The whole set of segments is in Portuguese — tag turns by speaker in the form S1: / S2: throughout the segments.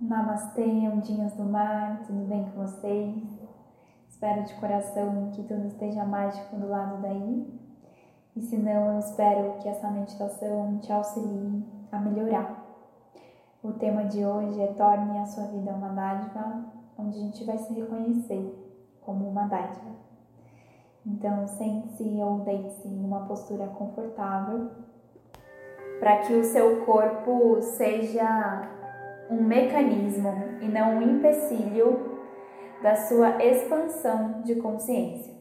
S1: Namastê, ondinhas do mar, tudo bem com vocês? Espero de coração que tudo esteja mágico do lado daí. E se não, eu espero que essa meditação te auxilie a melhorar. O tema de hoje é Torne a sua vida uma dádiva, onde a gente vai se reconhecer como uma dádiva. Então, sente-se ou deite-se em uma postura confortável para que o seu corpo seja um mecanismo e não um empecilho da sua expansão de consciência.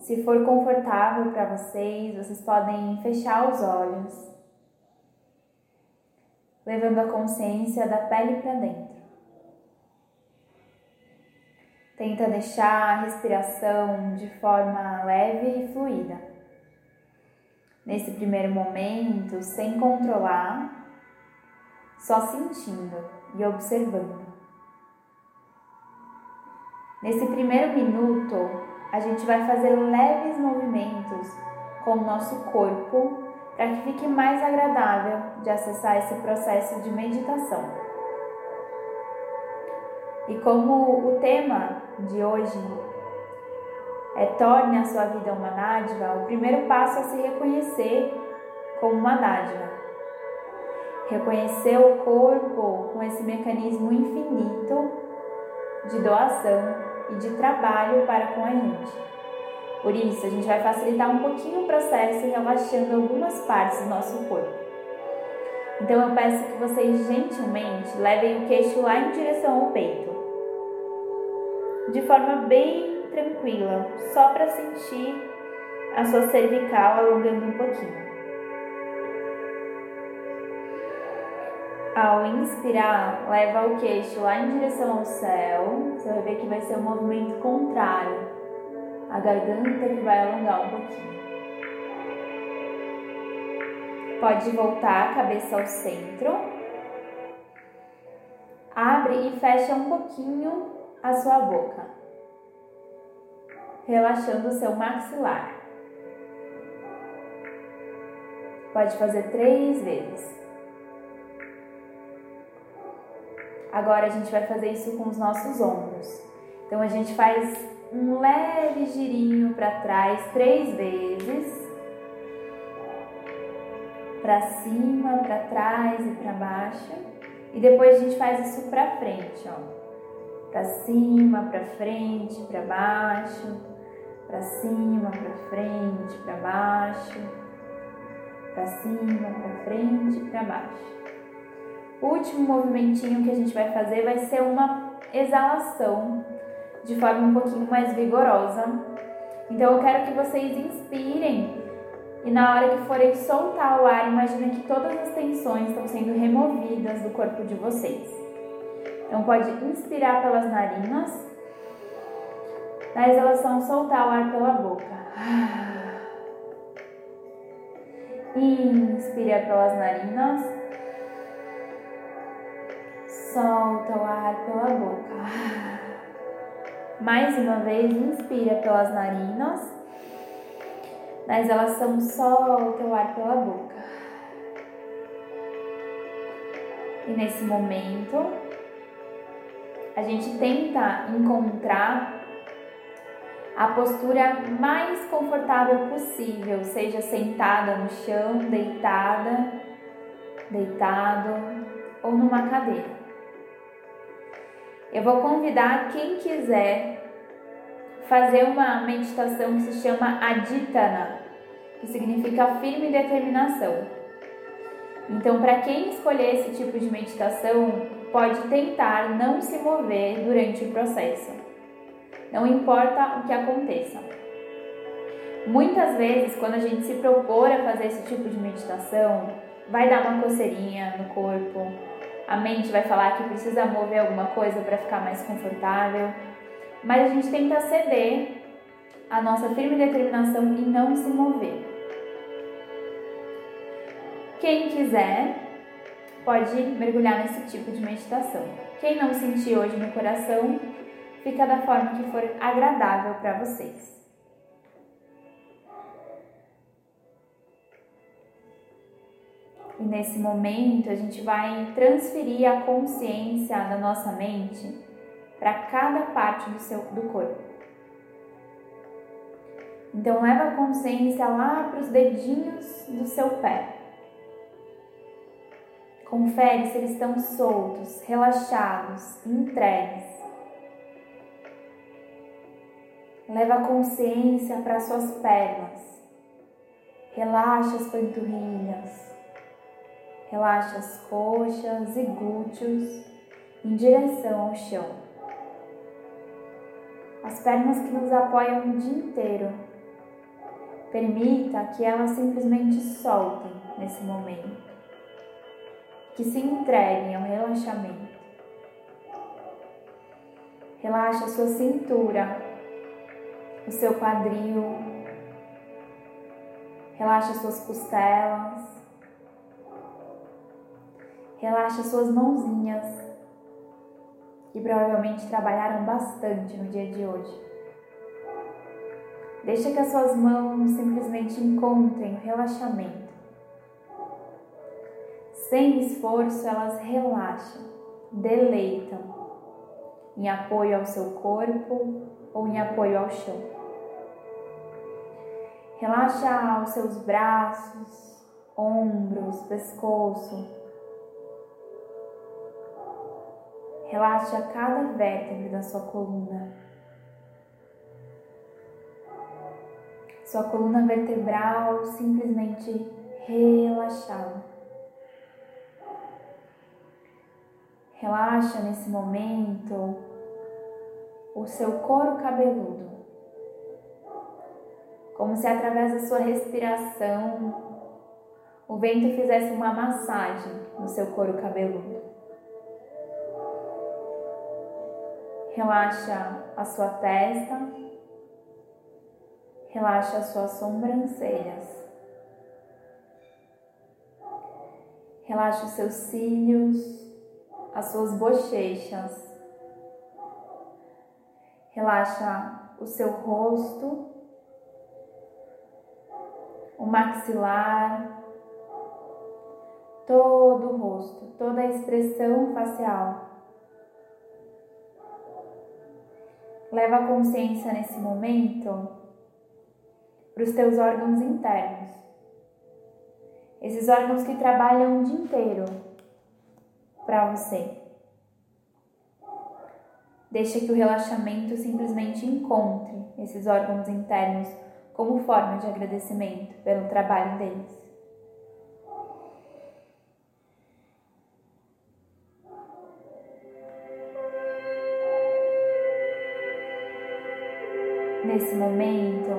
S1: Se for confortável para vocês, vocês podem fechar os olhos, levando a consciência da pele para dentro. Tenta deixar a respiração de forma leve e fluida nesse primeiro momento, sem controlar, só sentindo e observando. Nesse primeiro minuto, a gente vai fazer leves movimentos com o nosso corpo para que fique mais agradável de acessar esse processo de meditação. E como o tema de hoje é, torne a sua vida uma dádiva, o primeiro passo é se reconhecer como uma dádiva. Reconhecer o corpo com esse mecanismo infinito de doação e de trabalho para com a gente. Por isso, a gente vai facilitar um pouquinho o processo relaxando algumas partes do nosso corpo. Então eu peço que vocês gentilmente levem o queixo lá em direção ao peito. De forma bem tranquila, só para sentir a sua cervical alongando um pouquinho. Ao inspirar, leva o queixo lá em direção ao céu. Você vai ver que vai ser um movimento contrário. A garganta que vai alongar um pouquinho. Pode voltar a cabeça ao centro. Abre e fecha um pouquinho a sua boca relaxando o seu maxilar. Pode fazer três vezes. Agora a gente vai fazer isso com os nossos ombros. Então a gente faz um leve girinho para trás três vezes. Para cima, para trás e para baixo. E depois a gente faz isso para frente, ó. Para cima, para frente, para baixo para cima, para frente, para baixo, para cima, para frente, para baixo. O último movimentinho que a gente vai fazer vai ser uma exalação de forma um pouquinho mais vigorosa. Então eu quero que vocês inspirem e na hora que forem soltar o ar, imagina que todas as tensões estão sendo removidas do corpo de vocês. Então pode inspirar pelas narinas na exalação, soltar o ar pela boca. Inspira pelas narinas. Solta o ar pela boca. Mais uma vez, inspira pelas narinas. Na exalação, solta o ar pela boca. E nesse momento, a gente tenta encontrar a postura mais confortável possível, seja sentada no chão, deitada, deitado ou numa cadeira. Eu vou convidar quem quiser fazer uma meditação que se chama Aditana, que significa firme determinação. Então, para quem escolher esse tipo de meditação, pode tentar não se mover durante o processo não importa o que aconteça. Muitas vezes, quando a gente se propor a fazer esse tipo de meditação, vai dar uma coceirinha no corpo, a mente vai falar que precisa mover alguma coisa para ficar mais confortável, mas a gente tenta ceder a nossa firme determinação e não se mover. Quem quiser pode mergulhar nesse tipo de meditação. Quem não sentir hoje no coração, fica da forma que for agradável para vocês. E nesse momento a gente vai transferir a consciência da nossa mente para cada parte do seu do corpo. Então leva a consciência lá para os dedinhos do seu pé. Confere se eles estão soltos, relaxados, entregues. Leva a consciência para suas pernas. Relaxa as panturrilhas. Relaxa as coxas e glúteos em direção ao chão. As pernas que nos apoiam o dia inteiro. Permita que elas simplesmente soltem nesse momento. Que se entreguem ao relaxamento. Relaxa sua cintura, o seu quadril, relaxa suas costelas, Relaxa suas mãozinhas, que provavelmente trabalharam bastante no dia de hoje. Deixa que as suas mãos simplesmente encontrem o relaxamento. Sem esforço, elas relaxam, deleitam, em apoio ao seu corpo ou em apoio ao chão. Relaxa os seus braços, ombros, pescoço, Relaxa cada vértebra da sua coluna. Sua coluna vertebral simplesmente relaxada. Relaxa nesse momento o seu couro cabeludo, como se através da sua respiração o vento fizesse uma massagem no seu couro cabeludo. Relaxa a sua testa, relaxa as suas sobrancelhas, relaxa os seus cílios, as suas bochechas, relaxa o seu rosto, o maxilar, todo o rosto, toda a expressão facial. Leva a consciência nesse momento para os teus órgãos internos. Esses órgãos que trabalham o dia inteiro para você. Deixa que o relaxamento simplesmente encontre esses órgãos internos como forma de agradecimento pelo trabalho deles. nesse momento,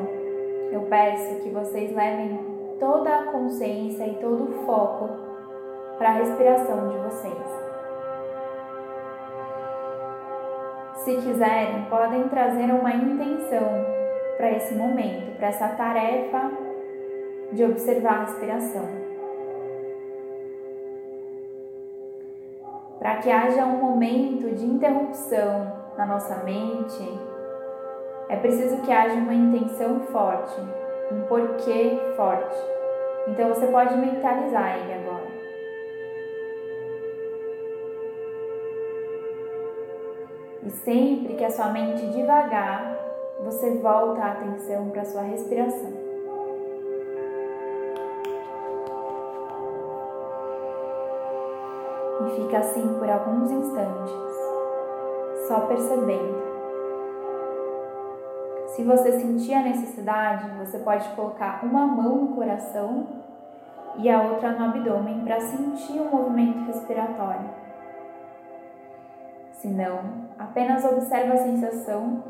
S1: eu peço que vocês levem toda a consciência e todo o foco para a respiração de vocês. Se quiserem, podem trazer uma intenção para esse momento, para essa tarefa de observar a respiração. Para que haja um momento de interrupção na nossa mente é preciso que haja uma intenção forte, um porquê forte. Então você pode mentalizar ele agora. E sempre que a sua mente devagar, você volta a atenção para sua respiração. E fica assim por alguns instantes, só percebendo. Se você sentir a necessidade, você pode colocar uma mão no coração e a outra no abdômen para sentir o movimento respiratório. Se não, apenas observe a sensação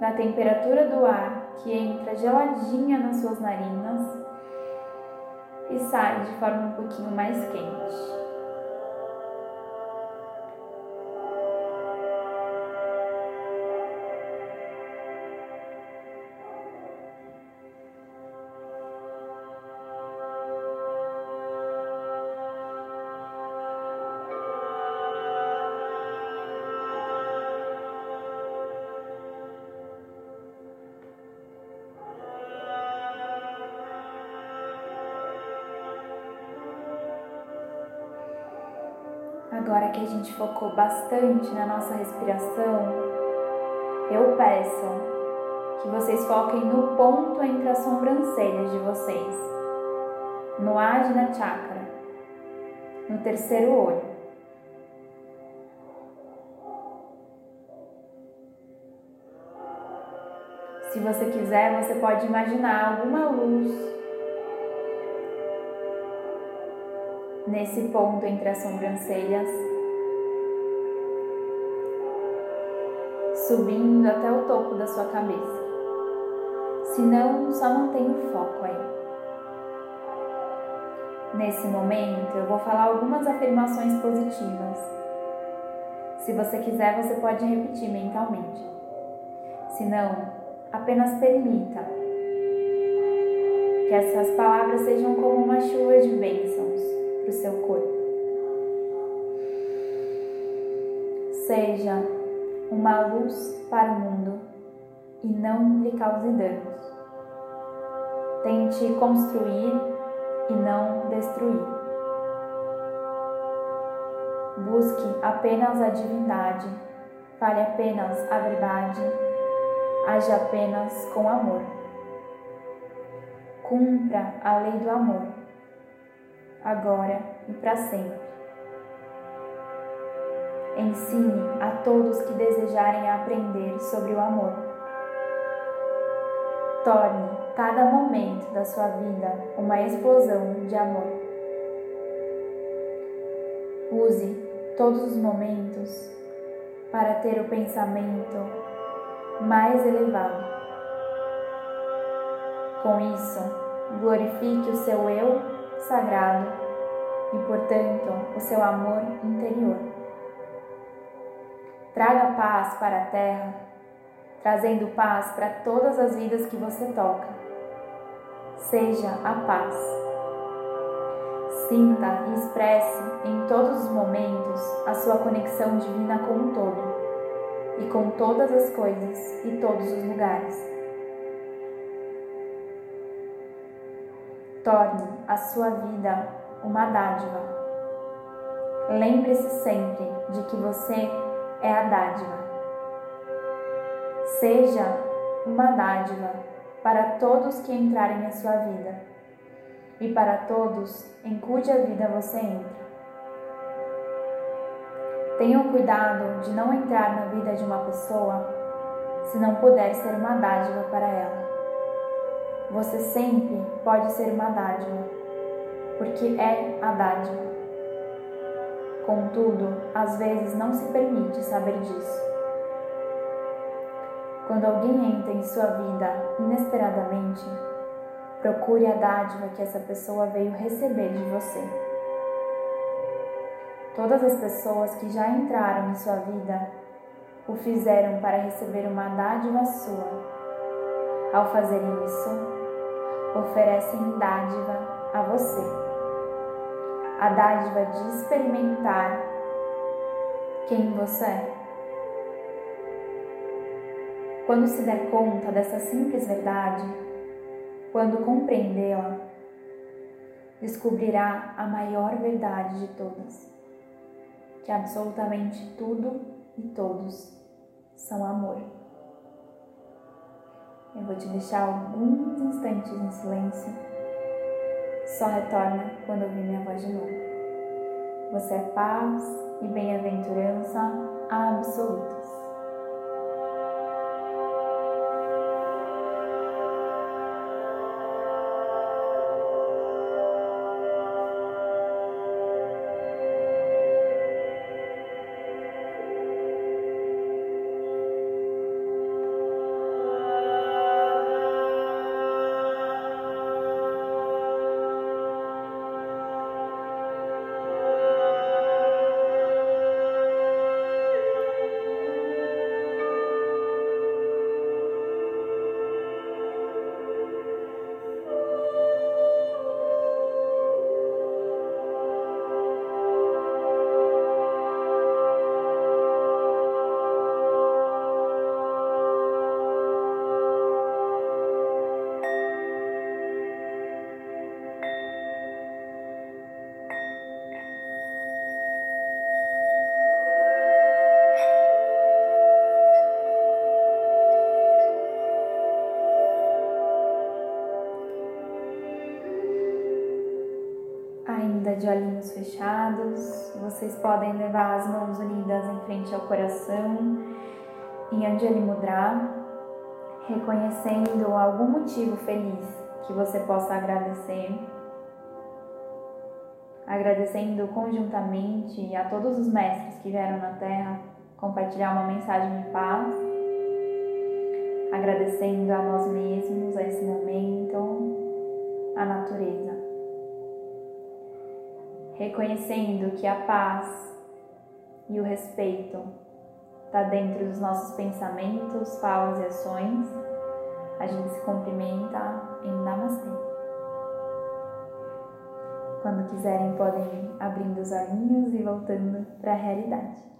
S1: da temperatura do ar que entra geladinha nas suas narinas e sai de forma um pouquinho mais quente. Agora que a gente focou bastante na nossa respiração, eu peço que vocês foquem no ponto entre as sobrancelhas de vocês, no Ajna Chakra, no terceiro olho. Se você quiser, você pode imaginar alguma luz nesse ponto entre as sobrancelhas, subindo até o topo da sua cabeça. Se não, só mantenha o foco aí. Nesse momento, eu vou falar algumas afirmações positivas. Se você quiser, você pode repetir mentalmente. Se não, apenas permita que essas palavras sejam como uma chuva de bênçãos para o seu corpo. Seja uma luz para o mundo e não lhe cause danos. Tente construir e não destruir. Busque apenas a divindade, fale apenas a verdade age apenas com amor. Cumpra a lei do amor, agora e para sempre. Ensine a todos que desejarem aprender sobre o amor. Torne cada momento da sua vida uma explosão de amor. Use todos os momentos para ter o pensamento mais elevado. Com isso, glorifique o seu eu sagrado e, portanto, o seu amor interior. Traga paz para a terra, trazendo paz para todas as vidas que você toca. Seja a paz. Sinta e expresse em todos os momentos a sua conexão divina com o todo e com todas as coisas e todos os lugares. Torne a sua vida uma dádiva. Lembre-se sempre de que você é a dádiva. Seja uma dádiva para todos que entrarem na sua vida e para todos em cuja vida você entra. Tenham cuidado de não entrar na vida de uma pessoa se não puder ser uma dádiva para ela. Você sempre pode ser uma dádiva, porque é a dádiva. Contudo, às vezes não se permite saber disso. Quando alguém entra em sua vida inesperadamente, procure a dádiva que essa pessoa veio receber de você. Todas as pessoas que já entraram em sua vida o fizeram para receber uma dádiva sua. Ao fazerem isso, oferecem dádiva a você. A dádiva de experimentar quem você é. Quando se der conta dessa simples verdade, quando compreendê-la, descobrirá a maior verdade de todas que absolutamente tudo e todos são amor. Eu vou te deixar alguns instantes em silêncio. Só retorna quando ouvir minha voz de novo. Você é paz e bem-aventurança olhinhos fechados, vocês podem levar as mãos unidas em frente ao coração em Anjali Mudra, reconhecendo algum motivo feliz que você possa agradecer. Agradecendo conjuntamente a todos os mestres que vieram na Terra compartilhar uma mensagem de paz. Agradecendo a nós mesmos, a esse momento, a natureza reconhecendo que a paz e o respeito está dentro dos nossos pensamentos, falas e ações, a gente se cumprimenta em Namastê. Quando quiserem, podem ir abrindo os olhinhos e voltando para a realidade.